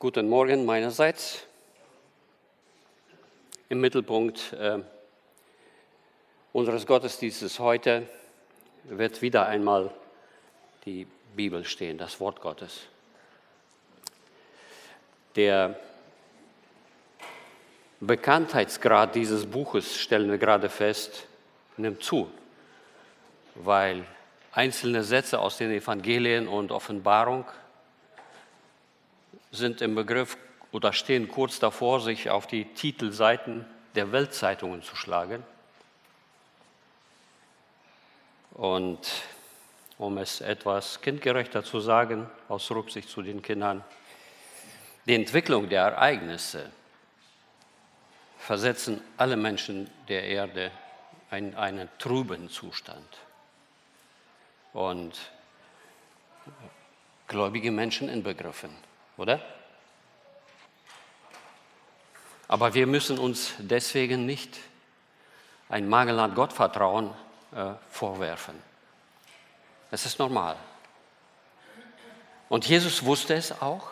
Guten Morgen meinerseits. Im Mittelpunkt äh, unseres Gottesdienstes heute wird wieder einmal die Bibel stehen, das Wort Gottes. Der Bekanntheitsgrad dieses Buches, stellen wir gerade fest, nimmt zu, weil einzelne Sätze aus den Evangelien und Offenbarung sind im Begriff oder stehen kurz davor, sich auf die Titelseiten der Weltzeitungen zu schlagen. Und um es etwas kindgerechter zu sagen, aus Rücksicht zu den Kindern, die Entwicklung der Ereignisse versetzen alle Menschen der Erde in einen trüben Zustand. Und gläubige Menschen inbegriffen, oder? Aber wir müssen uns deswegen nicht ein Mangel an Gottvertrauen äh, vorwerfen. Es ist normal. Und Jesus wusste es auch.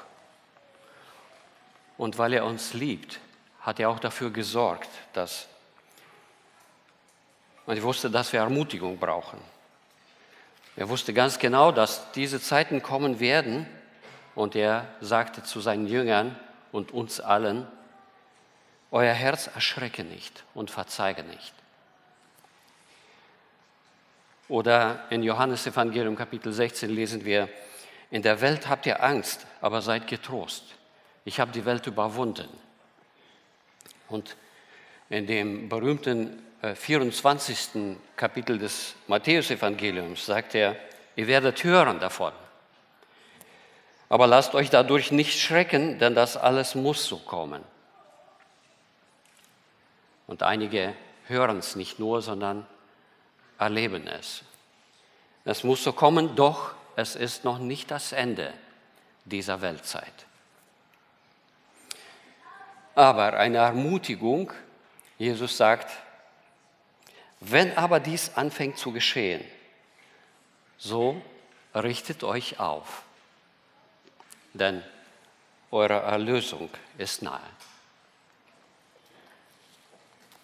Und weil er uns liebt, hat er auch dafür gesorgt, dass und ich wusste, dass wir Ermutigung brauchen. Er wusste ganz genau, dass diese Zeiten kommen werden. Und er sagte zu seinen Jüngern und uns allen, euer Herz erschrecke nicht und verzeige nicht. Oder in Johannes Evangelium Kapitel 16 lesen wir, in der Welt habt ihr Angst, aber seid getrost. Ich habe die Welt überwunden. Und in dem berühmten 24. Äh, Kapitel des Matthäusevangeliums sagt er, ihr werdet hören davon. Aber lasst euch dadurch nicht schrecken, denn das alles muss so kommen. Und einige hören es nicht nur, sondern erleben es. Es muss so kommen, doch es ist noch nicht das Ende dieser Weltzeit. Aber eine Ermutigung, Jesus sagt, wenn aber dies anfängt zu geschehen, so richtet euch auf, denn eure Erlösung ist nahe.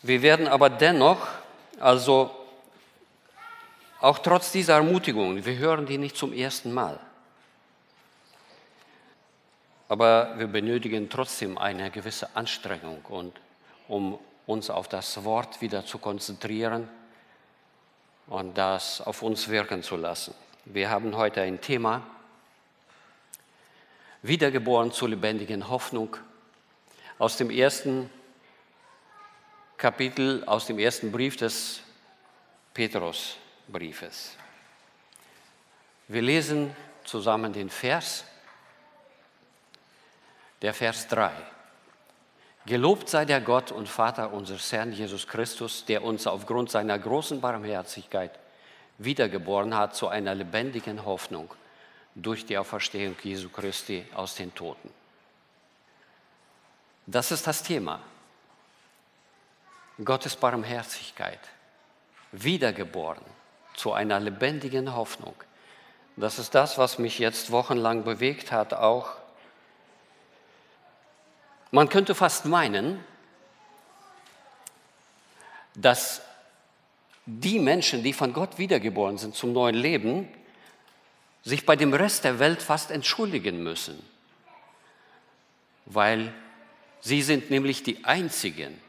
Wir werden aber dennoch, also auch trotz dieser Ermutigung, wir hören die nicht zum ersten Mal, aber wir benötigen trotzdem eine gewisse Anstrengung, und, um uns auf das Wort wieder zu konzentrieren und das auf uns wirken zu lassen. Wir haben heute ein Thema, wiedergeboren zur lebendigen Hoffnung, aus dem ersten Kapitel, aus dem ersten Brief des Petrusbriefes. Wir lesen zusammen den Vers, der Vers 3. Gelobt sei der Gott und Vater unseres Herrn Jesus Christus, der uns aufgrund seiner großen Barmherzigkeit wiedergeboren hat zu einer lebendigen Hoffnung durch die Auferstehung Jesu Christi aus den Toten. Das ist das Thema. Gottes Barmherzigkeit, wiedergeboren zu einer lebendigen Hoffnung. Das ist das, was mich jetzt wochenlang bewegt hat, auch man könnte fast meinen, dass die Menschen, die von Gott wiedergeboren sind zum neuen Leben, sich bei dem Rest der Welt fast entschuldigen müssen, weil sie sind nämlich die Einzigen,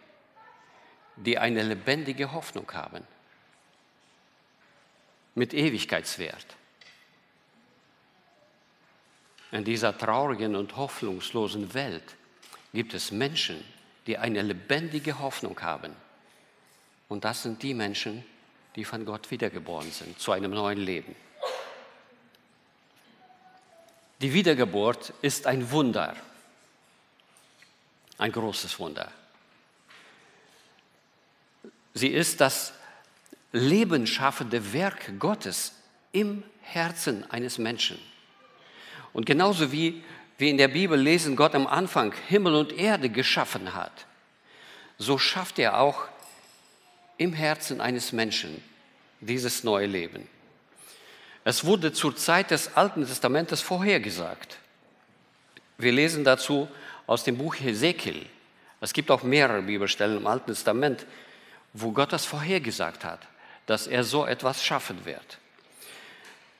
die eine lebendige Hoffnung haben, mit Ewigkeitswert. In dieser traurigen und hoffnungslosen Welt gibt es Menschen, die eine lebendige Hoffnung haben. Und das sind die Menschen, die von Gott wiedergeboren sind zu einem neuen Leben. Die Wiedergeburt ist ein Wunder, ein großes Wunder. Sie ist das lebensschaffende Werk Gottes im Herzen eines Menschen. Und genauso wie wir in der Bibel lesen, Gott am Anfang Himmel und Erde geschaffen hat, so schafft er auch im Herzen eines Menschen dieses neue Leben. Es wurde zur Zeit des Alten Testamentes vorhergesagt, wir lesen dazu aus dem Buch Hesekiel. Es gibt auch mehrere Bibelstellen im Alten Testament, wo Gott das vorhergesagt hat, dass er so etwas schaffen wird.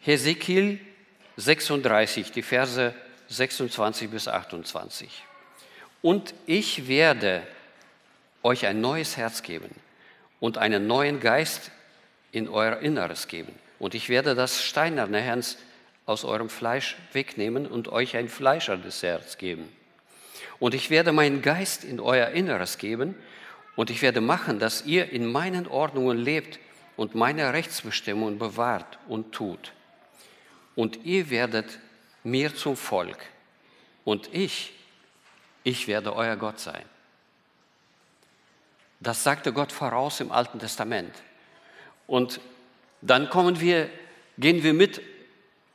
Hesekiel 36, die Verse 26 bis 28. Und ich werde euch ein neues Herz geben und einen neuen Geist in euer Inneres geben. Und ich werde das steinerne Herz aus eurem Fleisch wegnehmen und euch ein fleischernes Herz geben. Und ich werde meinen Geist in euer Inneres geben und ich werde machen, dass ihr in meinen Ordnungen lebt und meine Rechtsbestimmungen bewahrt und tut. Und ihr werdet mir zum Volk und ich, ich werde euer Gott sein. Das sagte Gott voraus im Alten Testament. Und dann kommen wir, gehen wir mit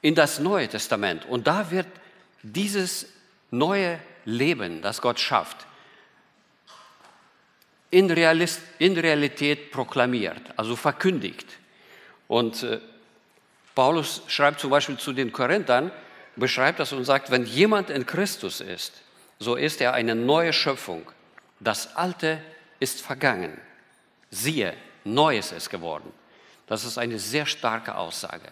in das Neue Testament. Und da wird dieses neue Leben, das Gott schafft, in, Realist, in Realität proklamiert, also verkündigt. Und äh, Paulus schreibt zum Beispiel zu den Korinthern, beschreibt das und sagt, wenn jemand in Christus ist, so ist er eine neue Schöpfung. Das Alte ist vergangen. Siehe, Neues ist geworden. Das ist eine sehr starke Aussage.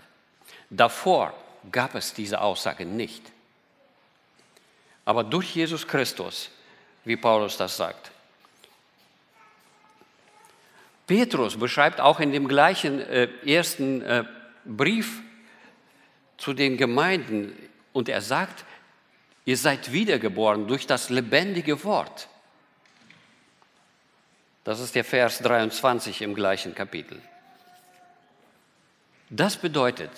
Davor gab es diese Aussage nicht. Aber durch Jesus Christus, wie Paulus das sagt. Petrus beschreibt auch in dem gleichen äh, ersten äh, Brief zu den Gemeinden und er sagt, ihr seid wiedergeboren durch das lebendige Wort. Das ist der Vers 23 im gleichen Kapitel. Das bedeutet,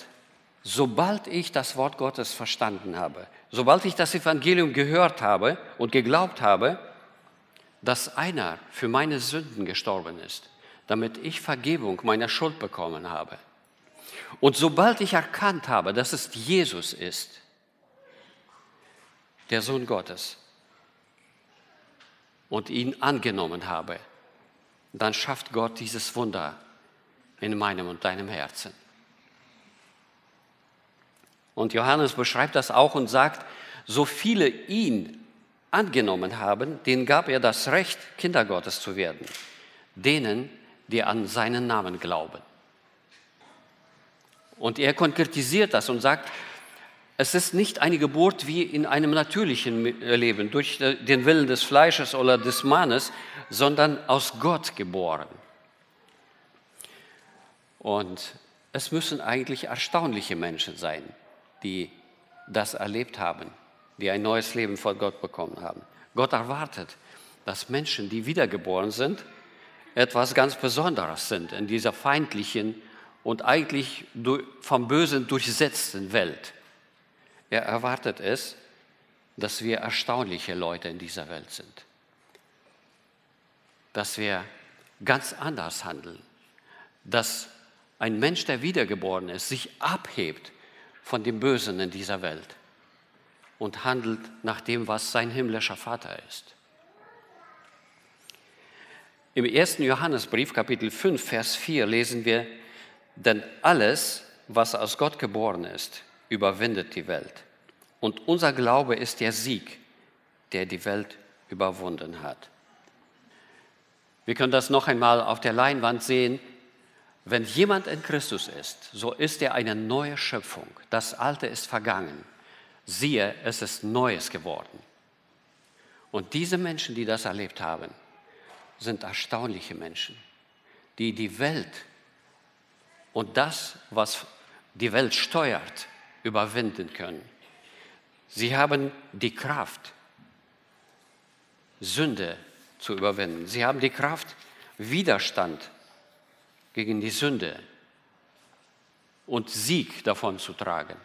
sobald ich das Wort Gottes verstanden habe, sobald ich das Evangelium gehört habe und geglaubt habe, dass einer für meine Sünden gestorben ist, damit ich Vergebung meiner Schuld bekommen habe. Und sobald ich erkannt habe, dass es Jesus ist, der Sohn Gottes, und ihn angenommen habe, dann schafft Gott dieses Wunder in meinem und deinem Herzen. Und Johannes beschreibt das auch und sagt, so viele ihn angenommen haben, denen gab er das Recht, Kinder Gottes zu werden. Denen, die an seinen Namen glauben. Und er konkretisiert das und sagt, es ist nicht eine Geburt wie in einem natürlichen Leben, durch den Willen des Fleisches oder des Mannes, sondern aus Gott geboren. Und es müssen eigentlich erstaunliche Menschen sein, die das erlebt haben, die ein neues Leben von Gott bekommen haben. Gott erwartet, dass Menschen, die wiedergeboren sind, etwas ganz Besonderes sind in dieser feindlichen und eigentlich vom Bösen durchsetzten Welt. Er erwartet es, dass wir erstaunliche Leute in dieser Welt sind, dass wir ganz anders handeln, dass ein Mensch, der wiedergeboren ist, sich abhebt von dem Bösen in dieser Welt und handelt nach dem, was sein himmlischer Vater ist. Im 1. Johannesbrief, Kapitel 5, Vers 4 lesen wir, denn alles, was aus Gott geboren ist, überwindet die Welt. Und unser Glaube ist der Sieg, der die Welt überwunden hat. Wir können das noch einmal auf der Leinwand sehen. Wenn jemand in Christus ist, so ist er eine neue Schöpfung. Das Alte ist vergangen. Siehe, es ist Neues geworden. Und diese Menschen, die das erlebt haben, sind erstaunliche Menschen, die die Welt und das, was die Welt steuert, überwinden können. Sie haben die Kraft, Sünde zu überwinden. Sie haben die Kraft, Widerstand gegen die Sünde und Sieg davon zu tragen.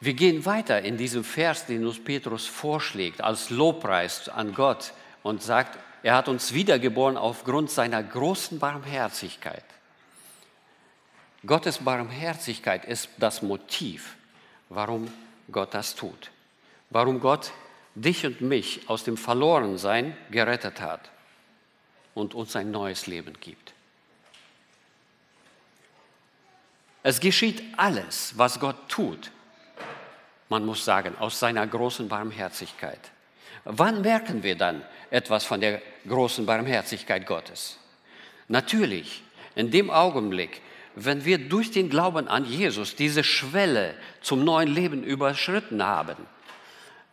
Wir gehen weiter in diesem Vers, den uns Petrus vorschlägt, als Lobpreis an Gott und sagt, er hat uns wiedergeboren aufgrund seiner großen Barmherzigkeit. Gottes Barmherzigkeit ist das Motiv, warum Gott das tut. Warum Gott dich und mich aus dem Verlorensein gerettet hat und uns ein neues Leben gibt. Es geschieht alles, was Gott tut, man muss sagen, aus seiner großen Barmherzigkeit. Wann merken wir dann etwas von der großen Barmherzigkeit Gottes? Natürlich, in dem Augenblick, wenn wir durch den Glauben an Jesus diese Schwelle zum neuen Leben überschritten haben,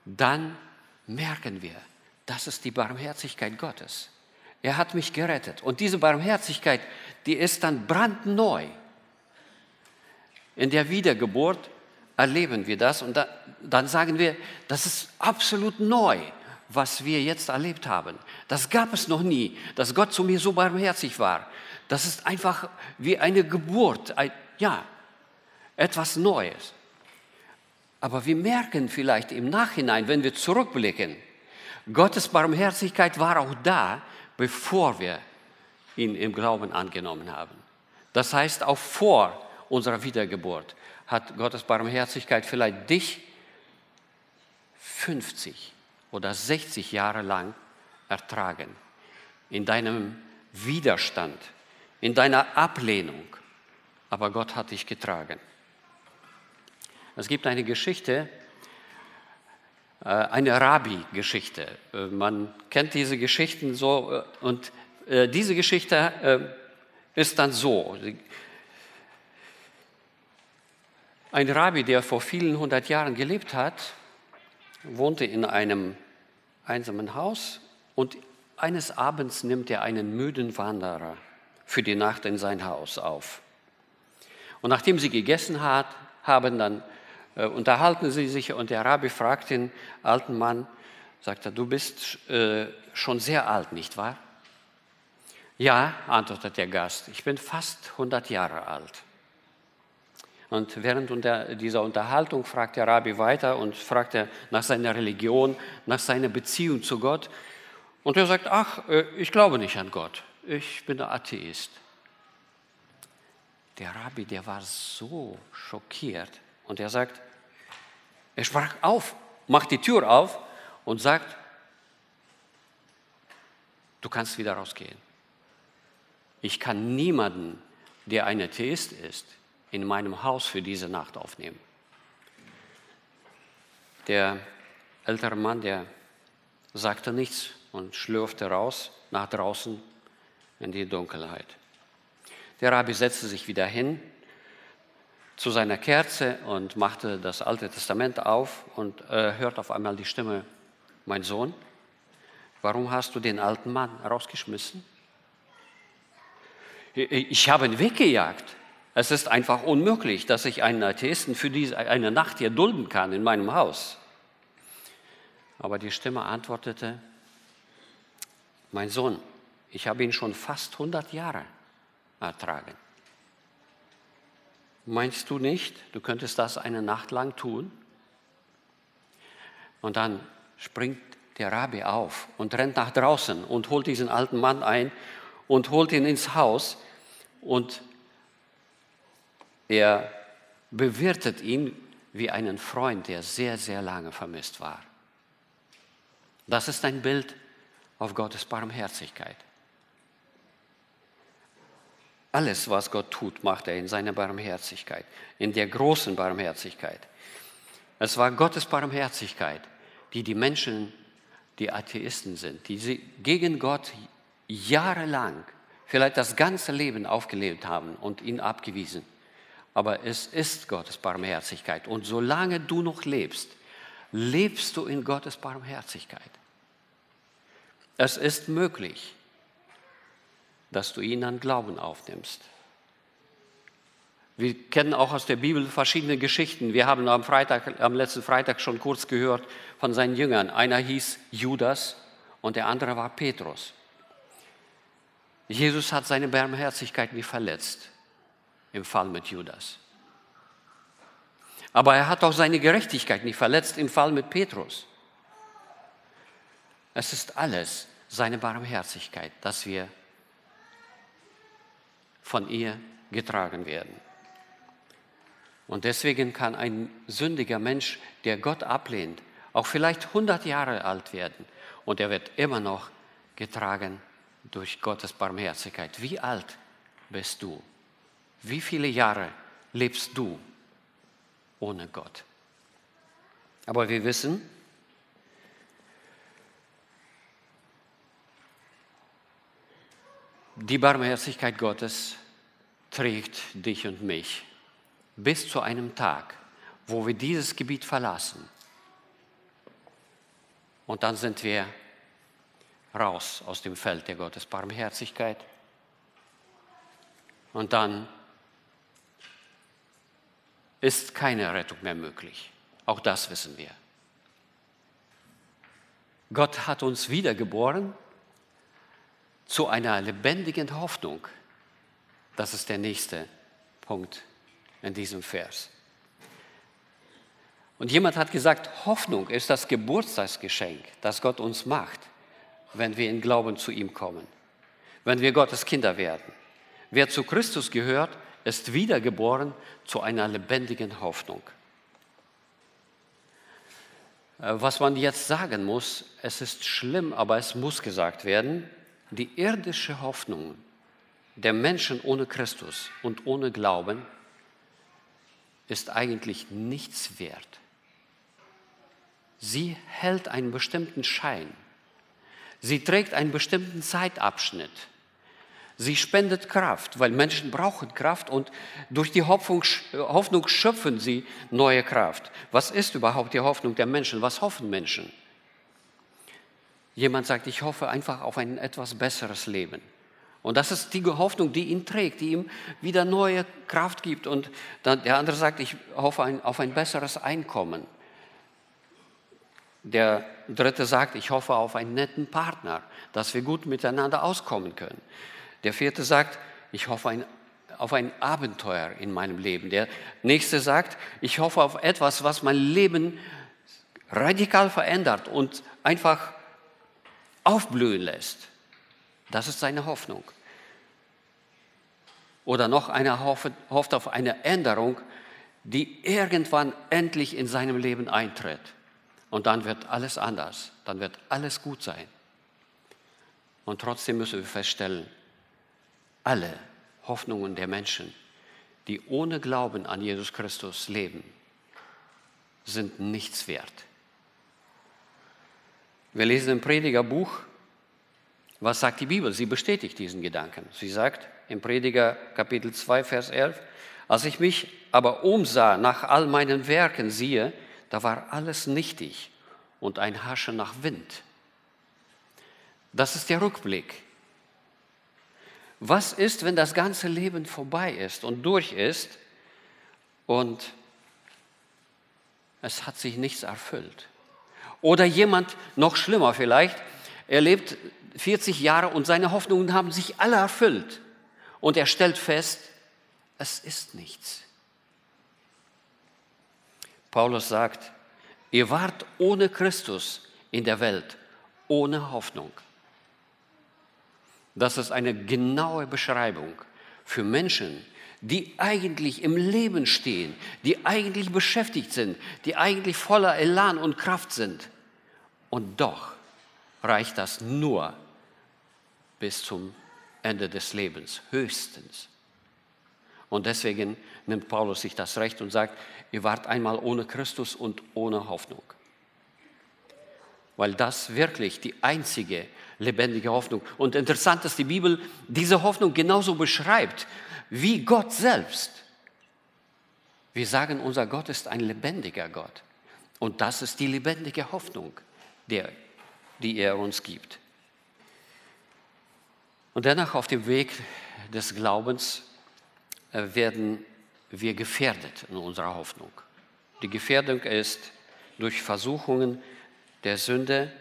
dann merken wir, das ist die Barmherzigkeit Gottes. Er hat mich gerettet. Und diese Barmherzigkeit, die ist dann brandneu. In der Wiedergeburt erleben wir das und da, dann sagen wir, das ist absolut neu, was wir jetzt erlebt haben. Das gab es noch nie, dass Gott zu mir so barmherzig war. Das ist einfach wie eine Geburt, ein, ja, etwas Neues. Aber wir merken vielleicht im Nachhinein, wenn wir zurückblicken, Gottes Barmherzigkeit war auch da, bevor wir ihn im Glauben angenommen haben. Das heißt, auch vor unserer Wiedergeburt hat Gottes Barmherzigkeit vielleicht dich 50 oder 60 Jahre lang ertragen. In deinem Widerstand, in deiner Ablehnung. Aber Gott hat dich getragen. Es gibt eine Geschichte, eine Rabbi-Geschichte. Äh, man kennt diese Geschichten so äh, und diese Geschichte ist dann so. Ein Rabbi, der vor vielen hundert Jahren gelebt hat, wohnte in einem einsamen Haus und eines Abends nimmt er einen müden Wanderer für die Nacht in sein Haus auf. Und nachdem sie gegessen hat, haben, dann äh, unterhalten sie sich und der Rabbi fragt den alten Mann, sagt er, du bist äh, schon sehr alt, nicht wahr? Ja, antwortet der Gast, ich bin fast 100 Jahre alt. Und während dieser Unterhaltung fragt der Rabbi weiter und fragt er nach seiner Religion, nach seiner Beziehung zu Gott. Und er sagt, ach, äh, ich glaube nicht an Gott, ich bin ein Atheist. Der Rabbi, der war so schockiert und er sagt, er sprach auf, macht die Tür auf und sagt, du kannst wieder rausgehen. Ich kann niemanden, der ein Atheist ist, in meinem Haus für diese Nacht aufnehmen. Der ältere Mann, der sagte nichts und schlürfte raus nach draußen in die Dunkelheit. Der Rabbi setzte sich wieder hin zu seiner Kerze und machte das Alte Testament auf und äh, hört auf einmal die Stimme, mein Sohn, warum hast du den alten Mann rausgeschmissen? Ich habe ihn weggejagt. Es ist einfach unmöglich, dass ich einen Atheisten für diese, eine Nacht hier dulden kann in meinem Haus. Aber die Stimme antwortete, mein Sohn, ich habe ihn schon fast 100 Jahre ertragen. Meinst du nicht, du könntest das eine Nacht lang tun? Und dann springt der Rabbi auf und rennt nach draußen und holt diesen alten Mann ein und holt ihn ins Haus und er bewirtet ihn wie einen Freund, der sehr, sehr lange vermisst war. Das ist ein Bild auf Gottes Barmherzigkeit. Alles, was Gott tut, macht er in seiner Barmherzigkeit, in der großen Barmherzigkeit. Es war Gottes Barmherzigkeit, die die Menschen, die Atheisten sind, die sie gegen Gott jahrelang, vielleicht das ganze Leben aufgelebt haben und ihn abgewiesen aber es ist Gottes Barmherzigkeit. Und solange du noch lebst, lebst du in Gottes Barmherzigkeit. Es ist möglich, dass du ihn an Glauben aufnimmst. Wir kennen auch aus der Bibel verschiedene Geschichten. Wir haben am, Freitag, am letzten Freitag schon kurz gehört von seinen Jüngern. Einer hieß Judas und der andere war Petrus. Jesus hat seine Barmherzigkeit nicht verletzt im Fall mit Judas. Aber er hat auch seine Gerechtigkeit nicht verletzt im Fall mit Petrus. Es ist alles seine Barmherzigkeit, dass wir von ihr getragen werden. Und deswegen kann ein sündiger Mensch, der Gott ablehnt, auch vielleicht 100 Jahre alt werden und er wird immer noch getragen durch Gottes Barmherzigkeit. Wie alt bist du? Wie viele Jahre lebst du ohne Gott? Aber wir wissen, die Barmherzigkeit Gottes trägt dich und mich bis zu einem Tag, wo wir dieses Gebiet verlassen. Und dann sind wir raus aus dem Feld der Gottes Barmherzigkeit. Und dann ist keine Rettung mehr möglich. Auch das wissen wir. Gott hat uns wiedergeboren zu einer lebendigen Hoffnung. Das ist der nächste Punkt in diesem Vers. Und jemand hat gesagt, Hoffnung ist das Geburtstagsgeschenk, das Gott uns macht, wenn wir in Glauben zu ihm kommen, wenn wir Gottes Kinder werden. Wer zu Christus gehört, ist wiedergeboren zu einer lebendigen Hoffnung. Äh, was man jetzt sagen muss, es ist schlimm, aber es muss gesagt werden, die irdische Hoffnung der Menschen ohne Christus und ohne Glauben ist eigentlich nichts wert. Sie hält einen bestimmten Schein. Sie trägt einen bestimmten Zeitabschnitt. Sie spendet Kraft, weil Menschen brauchen Kraft und durch die Hoffnung, Hoffnung schöpfen sie neue Kraft. Was ist überhaupt die Hoffnung der Menschen? Was hoffen Menschen? Jemand sagt, ich hoffe einfach auf ein etwas besseres Leben. Und das ist die Hoffnung, die ihn trägt, die ihm wieder neue Kraft gibt. Und dann der andere sagt, ich hoffe ein, auf ein besseres Einkommen. Der dritte sagt, ich hoffe auf einen netten Partner, dass wir gut miteinander auskommen können. Der vierte sagt, ich hoffe ein, auf ein Abenteuer in meinem Leben. Der nächste sagt, ich hoffe auf etwas, was mein Leben radikal verändert und einfach aufblühen lässt. Das ist seine Hoffnung. Oder noch einer hofft, auf eine Änderung, die irgendwann endlich in seinem Leben eintritt. Und dann wird alles anders, dann wird alles gut sein. Und trotzdem müssen wir feststellen, alle Hoffnungen der Menschen, die ohne Glauben an Jesus Christus leben, sind nichts wert. Wir lesen im Predigerbuch, was sagt die Bibel? Sie bestätigt diesen Gedanken. Sie sagt im Prediger Kapitel 2, Vers 11, als ich mich aber umsah nach all meinen Werken, siehe, da war alles nichtig und ein Haschen nach Wind. Das ist der Rückblick. Was ist, wenn das ganze Leben vorbei ist und durch ist und es hat sich nichts erfüllt? Oder jemand, noch schlimmer vielleicht, er lebt 40 Jahre und seine Hoffnungen haben sich alle erfüllt. Und er stellt fest, es ist nichts. Paulus sagt, ihr wart ohne Christus in der Welt, ohne Hoffnung. Das ist eine genaue Beschreibung für Menschen, die eigentlich im Leben stehen, die eigentlich beschäftigt sind, die eigentlich voller Elan und Kraft sind. Und doch reicht das nur bis zum Ende des Lebens, höchstens. Und deswegen nimmt Paulus sich das Recht und sagt, ihr wart einmal ohne Christus und ohne Hoffnung. Weil das wirklich die einzige lebendige Hoffnung. Und interessant, dass die Bibel diese Hoffnung genauso beschreibt wie Gott selbst. Wir sagen, unser Gott ist ein lebendiger Gott. Und das ist die lebendige Hoffnung, der, die er uns gibt. Und dennoch auf dem Weg des Glaubens äh, werden wir gefährdet in unserer Hoffnung. Die Gefährdung ist durch Versuchungen der Sünde,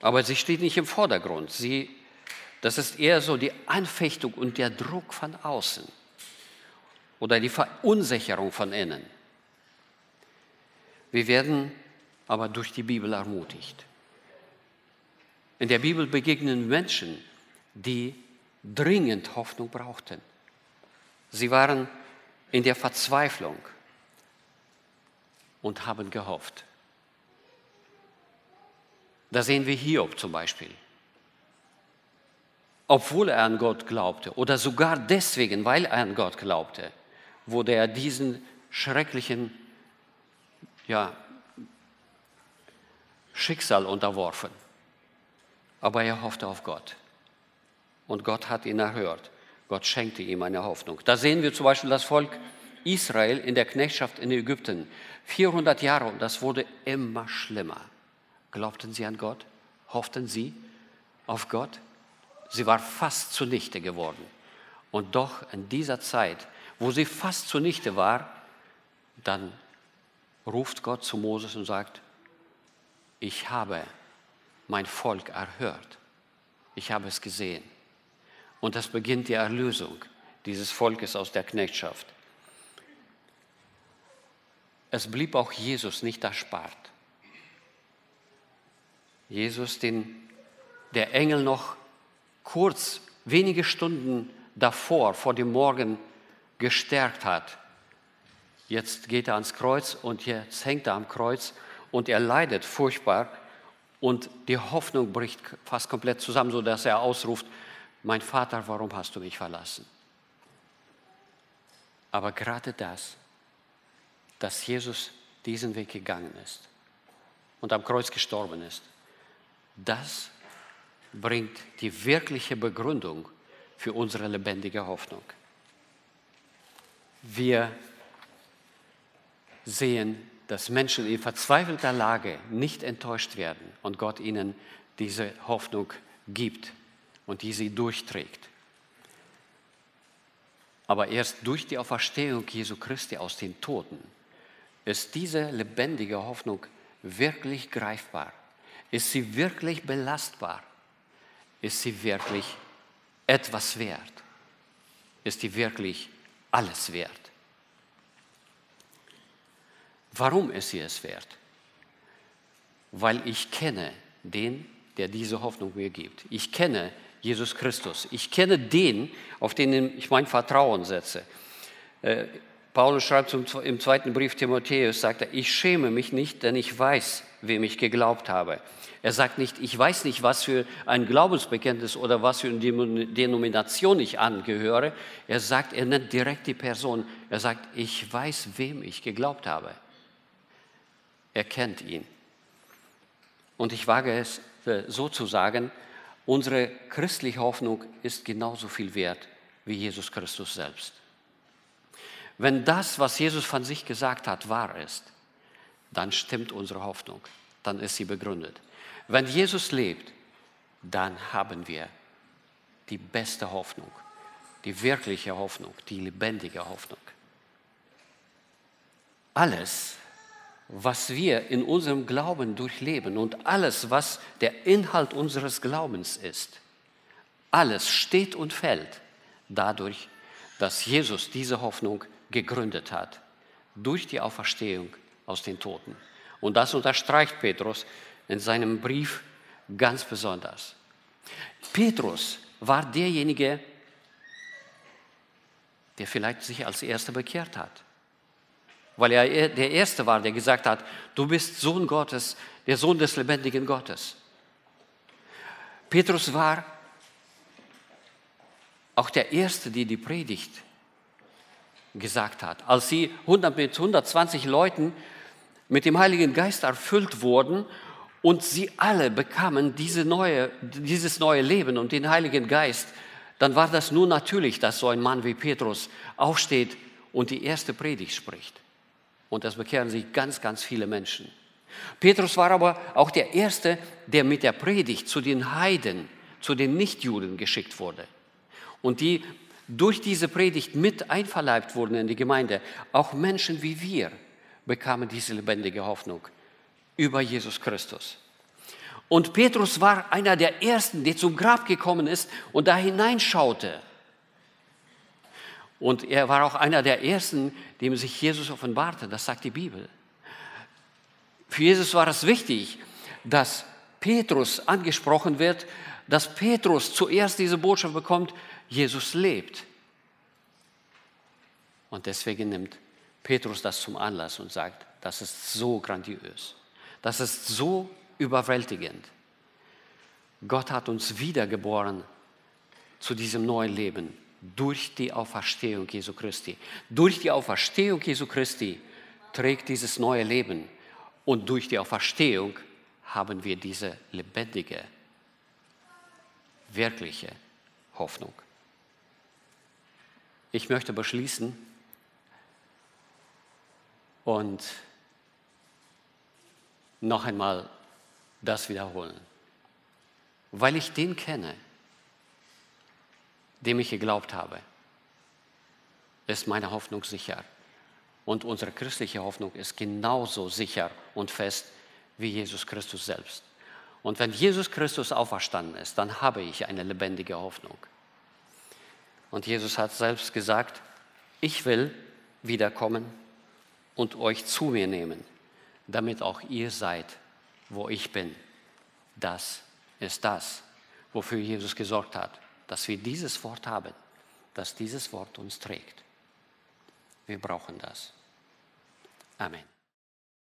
aber sie steht nicht im Vordergrund. Sie, das ist eher so die Anfechtung und der Druck von außen oder die Verunsicherung von innen. Wir werden aber durch die Bibel ermutigt. In der Bibel begegnen Menschen, die dringend Hoffnung brauchten. Sie waren in der Verzweiflung und haben gehofft. Da sehen wir Hiob zum Beispiel. Obwohl er an Gott glaubte oder sogar deswegen, weil er an Gott glaubte, wurde er diesen schrecklichen ja, Schicksal unterworfen. Aber er hoffte auf Gott. Und Gott hat ihn erhört. Gott schenkte ihm eine Hoffnung. Da sehen wir zum Beispiel das Volk Israel in der Knechtschaft in Ägypten. 400 Jahre und das wurde immer schlimmer. Glaubten sie an Gott? Hofften sie auf Gott? Sie war fast zunichte geworden. Und doch in dieser Zeit, wo sie fast zunichte war, dann ruft Gott zu Moses und sagt, ich habe mein Volk erhört. Ich habe es gesehen. Und das beginnt die Erlösung dieses Volkes aus der Knechtschaft. Es blieb auch Jesus nicht erspart. Jesus, den der Engel noch kurz, wenige Stunden davor, vor dem Morgen gestärkt hat. Jetzt geht er ans Kreuz und jetzt hängt er am Kreuz und er leidet furchtbar und die Hoffnung bricht fast komplett zusammen, sodass er ausruft, mein Vater, warum hast du mich verlassen? Aber gerade das, dass Jesus diesen Weg gegangen ist und am Kreuz gestorben ist, das bringt die wirkliche Begründung für unsere lebendige Hoffnung. Wir sehen, dass Menschen in verzweifelter Lage nicht enttäuscht werden und Gott ihnen diese Hoffnung gibt und die sie durchträgt. Aber erst durch die Auferstehung Jesu Christi aus den Toten ist diese lebendige Hoffnung wirklich greifbar. Ist sie wirklich belastbar? Ist sie wirklich etwas wert? Ist sie wirklich alles wert? Warum ist sie es wert? Weil ich kenne den, der diese Hoffnung mir gibt. Ich kenne Jesus Christus. Ich kenne den, auf den ich mein Vertrauen setze. Äh, Paulus schreibt im zweiten Brief Timotheus, sagt er, ich schäme mich nicht, denn ich weiß, wem ich geglaubt habe. Er sagt nicht, ich weiß nicht, was für ein Glaubensbekenntnis oder was für eine Denomination ich angehöre. Er sagt, er nennt direkt die Person. Er sagt, ich weiß, wem ich geglaubt habe. Er kennt ihn. Und ich wage es äh, so zu sagen, unsere christliche Hoffnung ist genauso viel wert wie Jesus Christus selbst. Wenn das, was Jesus von sich gesagt hat, wahr ist, dann stimmt unsere Hoffnung, dann ist sie begründet. Wenn Jesus lebt, dann haben wir die beste Hoffnung, die wirkliche Hoffnung, die lebendige Hoffnung. Alles, was wir in unserem Glauben durchleben und alles, was der Inhalt unseres Glaubens ist, alles steht und fällt dadurch, dass Jesus diese Hoffnung gegründet hat durch die Auferstehung aus den Toten. Und das unterstreicht Petrus in seinem Brief ganz besonders. Petrus war derjenige, der vielleicht sich als Erster bekehrt hat, weil er der Erste war, der gesagt hat, du bist Sohn Gottes, der Sohn des lebendigen Gottes. Petrus war auch der Erste, der die Predigt gesagt hat. Als sie 100, mit 120 Leuten mit dem Heiligen Geist erfüllt wurden und sie alle bekamen diese neue, dieses neue Leben und den Heiligen Geist, dann war das nur natürlich, dass so ein Mann wie Petrus aufsteht und die erste Predigt spricht. Und das bekehren sich ganz, ganz viele Menschen. Petrus war aber auch der Erste, der mit der Predigt zu den Heiden, zu den Nichtjuden geschickt wurde. Und die durch diese Predigt mit einverleibt wurden in die Gemeinde. Auch Menschen wie wir bekamen diese lebendige Hoffnung über Jesus Christus. Und Petrus war einer der Ersten, der zum Grab gekommen ist und da hineinschaute. Und er war auch einer der Ersten, dem sich Jesus offenbarte. Das sagt die Bibel. Für Jesus war es wichtig, dass Petrus angesprochen wird, dass Petrus zuerst diese Botschaft bekommt, Jesus lebt. Und deswegen nimmt Petrus das zum Anlass und sagt, das ist so grandios, das ist so überwältigend. Gott hat uns wiedergeboren zu diesem neuen Leben durch die Auferstehung Jesu Christi. Durch die Auferstehung Jesu Christi trägt dieses neue Leben Und durch die Auferstehung haben wir diese lebendige, wirkliche Hoffnung. Ich möchte beschließen und noch einmal das wiederholen. Weil ich den kenne, dem ich geglaubt habe, ist meine Hoffnung sicher. Und unsere christliche Hoffnung ist genauso sicher und fest wie Jesus Christus selbst. Und wenn Jesus Christus auferstanden ist, dann habe ich eine lebendige Hoffnung. Und Jesus hat selbst gesagt, ich will wiederkommen und euch zu mir nehmen, damit auch ihr seid, wo ich bin. Das ist das, wofür Jesus gesorgt hat, dass wir dieses Wort haben, dass dieses Wort uns trägt. Wir brauchen das. Amen.